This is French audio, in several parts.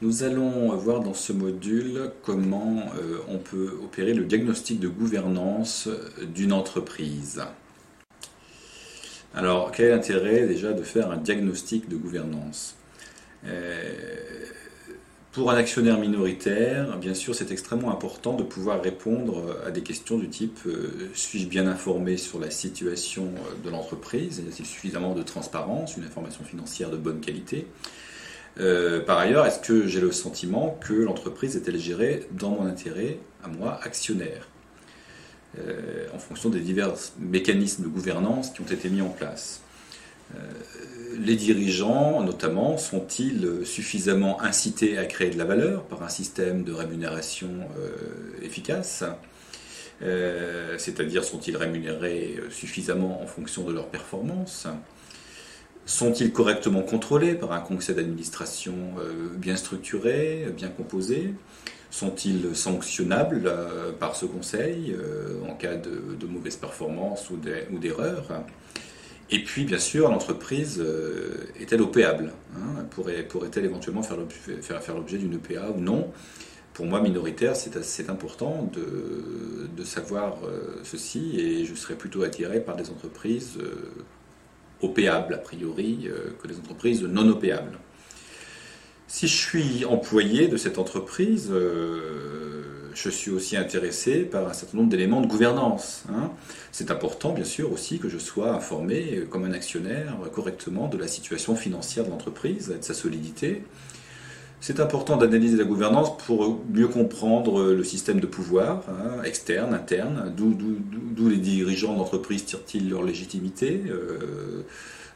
Nous allons voir dans ce module comment euh, on peut opérer le diagnostic de gouvernance d'une entreprise. Alors, quel est l'intérêt déjà de faire un diagnostic de gouvernance? Euh, Pour un actionnaire minoritaire, bien sûr, c'est extrêmement important de pouvoir répondre à des questions du type euh, suis-je bien informé sur la situation de l'entreprise? Y a-t-il suffisamment de transparence, une information financière de bonne qualité? Euh, par ailleurs, est-ce que j'ai le sentiment que l'entreprise est-elle gérée dans mon intérêt, à moi, actionnaire, euh, en fonction des divers mécanismes de gouvernance qui ont été mis en place. Euh, Les dirigeants, notamment, sont-ils suffisamment incités à créer de la valeur par un système de rémunération efficace C'est-à-dire, sont-ils rémunérés suffisamment en fonction de leur performance sont-ils correctement contrôlés par un conseil d'administration euh, bien structuré, bien composé? Sont-ils sanctionnables euh, par ce conseil euh, en cas de, mauvaise performance ou d'erreur? Et puis, bien sûr, l'entreprise est-elle opéable hein? Pourrait-elle éventuellement faire l'objet d'une EPA ou non? Pour moi, minoritaire, c'est important de, de savoir ceci et je serais plutôt attiré par des entreprises opéables a priori euh, que les entreprises non opéables. Si je suis employé de cette entreprise, euh, je suis aussi intéressé par un certain nombre d'éléments de gouvernance. Hein. C'est important, bien sûr, aussi que je sois informé, euh, comme un actionnaire, correctement de la situation financière de l'entreprise de sa solidité. C'est important d'analyser la gouvernance pour mieux comprendre le système de pouvoir, hein, externe, interne, d'où les dirigeants d'entreprise tirent-ils leur légitimité, euh,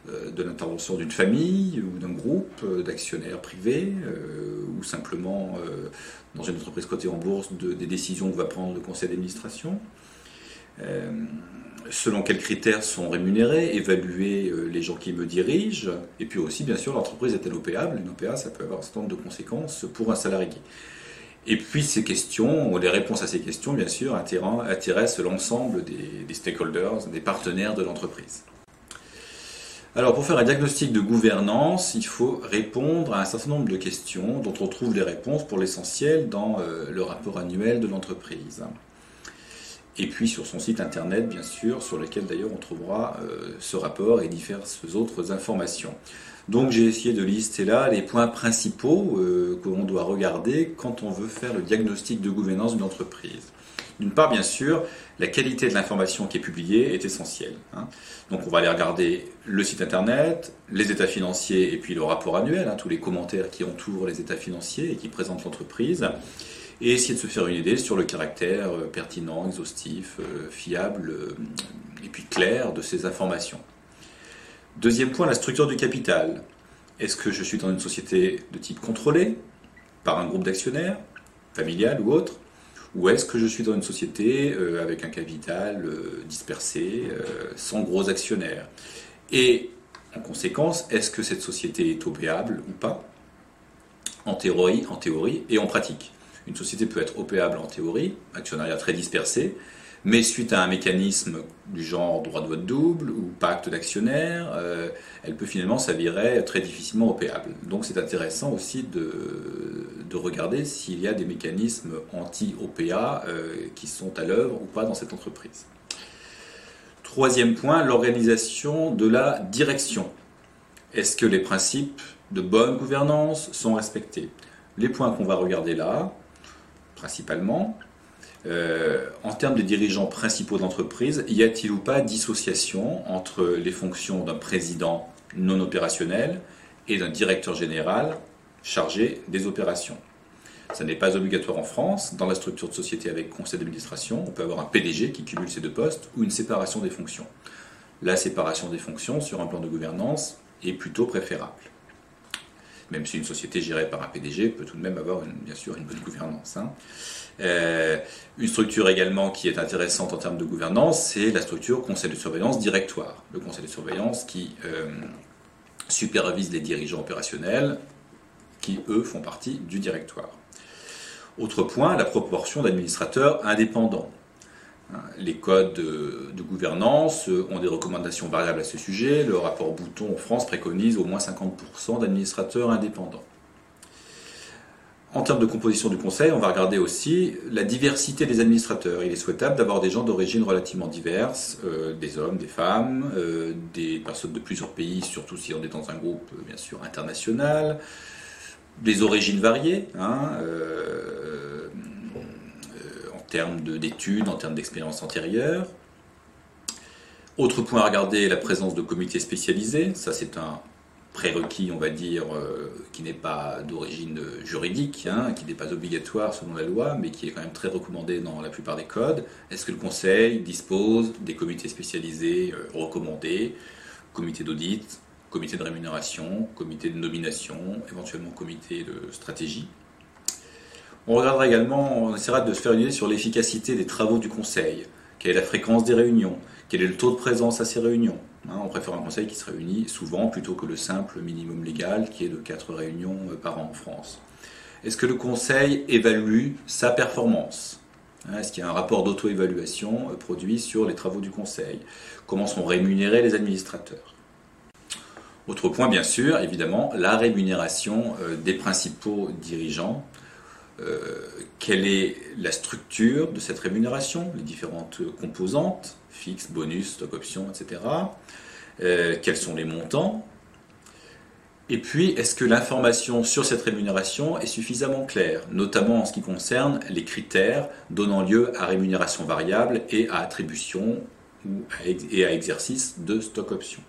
euh, de l'intervention d'une famille ou d'un groupe euh, d'actionnaires privés, ou simplement dans une entreprise cotée en bourse des décisions que va prendre le conseil d'administration selon quels critères sont rémunérés, évaluer euh, les gens qui me dirigent, et puis aussi, bien sûr, l'entreprise est-elle opéable? Une OPA, ça peut avoir un certain nombre de conséquences pour un salarié. Et puis ces questions, ou les réponses à ces questions, bien sûr, intéressent l'ensemble des, stakeholders, des partenaires de l'entreprise. Alors pour faire un diagnostic de gouvernance, il faut répondre à un certain nombre de questions dont on trouve les réponses pour l'essentiel dans euh, le rapport annuel de l'entreprise et puis sur son site internet, bien sûr, sur lequel d'ailleurs on trouvera euh, ce rapport et diverses autres informations. Donc j'ai essayé de lister là les points principaux euh, que l'on doit regarder quand on veut faire le diagnostic de gouvernance d'une entreprise. D'une part, bien sûr, la qualité de l'information qui est publiée est essentielle. Hein. Donc on va aller regarder le site internet, les états financiers et puis le rapport annuel, hein, tous les commentaires qui entourent les états financiers et qui présentent l'entreprise et essayer de se faire une idée sur le caractère euh, pertinent, exhaustif, euh, fiable euh, et puis clair de ces informations. Deuxième point, la structure du capital. Est-ce que je suis dans une société de type contrôlé par un groupe d'actionnaires, familial ou autre? Ou est-ce que je suis dans une société avec un capital dispersé, sans gros actionnaires? Et en conséquence, est-ce que cette société est opéable ou pas? En théorie, en théorie et en pratique. Une société peut être opéable en théorie, actionnariat très dispersé, mais suite à un mécanisme du genre droit de vote double ou pacte d'actionnaires, euh, elle peut finalement s'avérer très difficilement opéable. Donc c'est intéressant aussi de, de regarder s'il y a des mécanismes anti-OPA euh, qui sont à l'œuvre ou pas dans cette entreprise. Troisième point, l'organisation de la direction. Est-ce que les principes de bonne gouvernance sont respectés? Les points qu'on va regarder là, principalement. Euh, en termes des dirigeants principaux d'entreprise, y a-t-il ou pas dissociation entre les fonctions d'un président non opérationnel et d'un directeur général chargé des opérations? Ça n'est pas obligatoire en France. Dans la structure de société avec conseil d'administration, on peut avoir un PDG qui cumule ces deux postes ou une séparation des fonctions. La séparation des fonctions sur un plan de gouvernance est plutôt préférable même si une société gérée par un PDG peut tout de même avoir bien sûr une bonne gouvernance. Hein. Euh, une structure également qui est intéressante en termes de gouvernance, c'est la structure conseil de surveillance directoire. Le conseil de surveillance qui euh, supervise les dirigeants opérationnels qui, eux, font partie du directoire. Autre point, la proportion d'administrateurs indépendants. Les codes de, gouvernance ont des recommandations variables à ce sujet. Le rapport Bouton en France préconise au moins 50% d'administrateurs indépendants. En termes de composition du conseil, on va regarder aussi la diversité des administrateurs. Il est souhaitable d'avoir des gens d'origine relativement diverses, euh, des hommes, des femmes, euh, des personnes de plusieurs pays, surtout si on est dans un groupe bien sûr international, des origines variées, hein, termes d'études, en termes d'expérience antérieure. Autre point à regarder, la présence de comités spécialisés. Ça, c'est un prérequis, on va dire, euh, qui n'est pas d'origine juridique, hein, qui n'est pas obligatoire selon la loi, mais qui est quand même très recommandé dans la plupart des codes. Est-ce que le Conseil dispose des comités spécialisés euh, recommandés, comité d'audit, comité de rémunération, comité de nomination, éventuellement comité de stratégie On regardera également, on essaiera de se faire une idée sur l'efficacité des travaux du Conseil, quelle est la fréquence des réunions, quel est le taux de présence à ces réunions? Hein, On préfère un conseil qui se réunit souvent plutôt que le simple minimum légal qui est de 4 réunions euh, par an en France. Est-ce que le conseil évalue sa performance? Hein, Est-ce qu'il y a un rapport d'auto-évaluation euh, produit sur les travaux du conseil? Comment sont rémunérés les administrateurs? Autre point, bien sûr, évidemment, la rémunération euh, des principaux dirigeants quelle est la structure de cette rémunération, les différentes composantes, fixe, bonus, stock option, etc. Euh, quels sont les montants Et puis, est-ce que l'information sur cette rémunération est suffisamment claire, notamment en ce qui concerne les critères donnant lieu à rémunération variable et à attribution et à exercice de stock option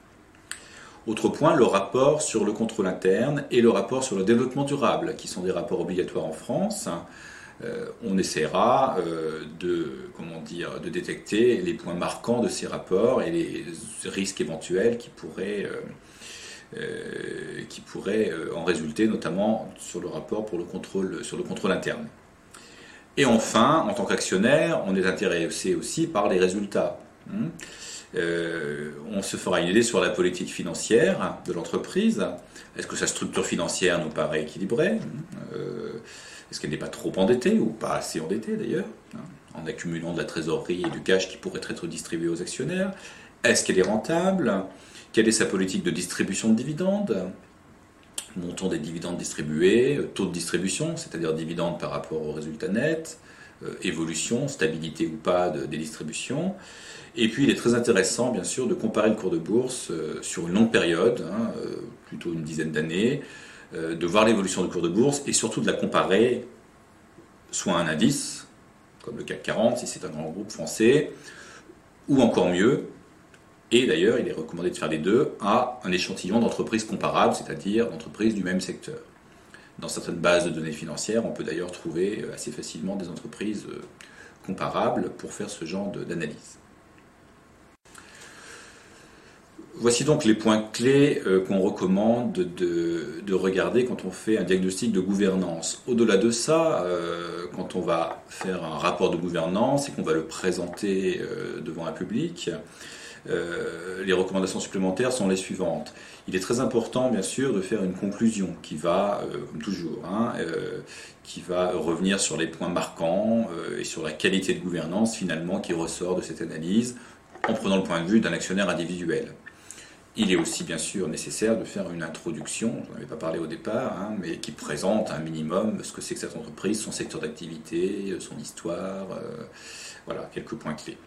autre point, le rapport sur le contrôle interne et le rapport sur le développement durable, qui sont des rapports obligatoires en France. Euh, on essaiera euh, de, comment dire, de détecter les points marquants de ces rapports et les risques éventuels qui pourraient, euh, en résulter, notamment sur le rapport pour le contrôle, sur le contrôle interne. Et enfin, en tant qu'actionnaire, on est intéressé aussi par les résultats. Hein. On se fera une idée sur la politique financière de l'entreprise. Est-ce que sa structure financière nous paraît équilibrée hein. Est-ce qu'elle n'est pas trop endettée, ou pas assez endettée d'ailleurs, hein, en accumulant de la trésorerie et du cash qui pourrait être distribué aux actionnaires? Est-ce qu'elle est rentable? Quelle est sa politique de distribution de dividendes? Montant des dividendes distribués, taux de distribution, c'est-à-dire dividendes par rapport au résultat net, euh, évolution, stabilité ou pas des distributions. Et puis il est très intéressant, bien sûr, de comparer le cours de bourse euh, sur une longue période, hein, euh, plutôt une dizaine d'années, euh, de voir l'évolution du cours de bourse et surtout de la comparer soit à un indice, comme le CAC 40 si c'est un grand groupe français, ou encore mieux, et d'ailleurs il est recommandé de faire les deux, à un échantillon d'entreprises comparables, c'est-à-dire d'entreprises du même secteur. Dans certaines bases de données financières, on peut d'ailleurs trouver assez facilement des entreprises euh, comparables pour faire ce genre d'analyse. Voici donc les points clés euh, qu'on recommande de, regarder quand on fait un diagnostic de gouvernance. Au-delà de ça, euh, quand on va faire un rapport de gouvernance et qu'on va le présenter euh, devant un public, les recommandations supplémentaires sont les suivantes. Il est très important, bien sûr, de faire une conclusion qui va, comme toujours, hein, qui va revenir sur les points marquants et sur la qualité de gouvernance finalement qui ressort de cette analyse en prenant le point de vue d'un actionnaire individuel. Il est aussi bien sûr nécessaire de faire une introduction, je n'en avais pas parlé au départ, hein, mais qui présente un minimum ce que c'est que cette entreprise, son secteur d'activité, son histoire, euh, voilà, quelques points clés.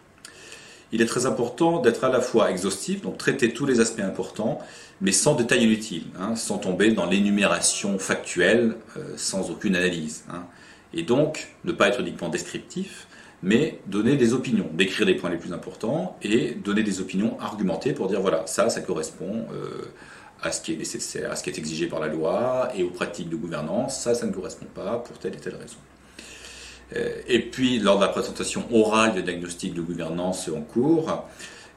Il est très important d'être à la fois exhaustif, donc traiter tous les aspects importants, mais sans détail inutile, hein, sans tomber dans l'énumération factuelle, euh, sans aucune analyse. Hein. Et donc, ne pas être uniquement descriptif, mais donner des opinions, décrire les points les plus importants et donner des opinions argumentées pour dire voilà, ça, ça correspond euh, à ce qui est nécessaire, à ce qui est exigé par la loi et aux pratiques de gouvernance, ça, ça ne correspond pas pour telle et telle raison. Euh, et puis, lors de la présentation orale du diagnostic de gouvernance en cours,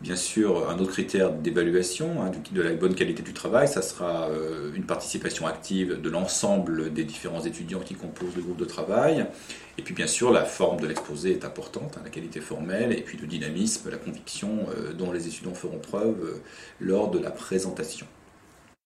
Bien sûr, un autre critère d'évaluation hein, de la bonne qualité du travail, ça sera euh, une participation active de l'ensemble des différents étudiants qui composent le groupe de travail. Et puis bien sûr, la forme de l'exposé est importante, hein, la qualité formelle, et puis le dynamisme, la conviction euh, dont les étudiants feront preuve lors de la présentation.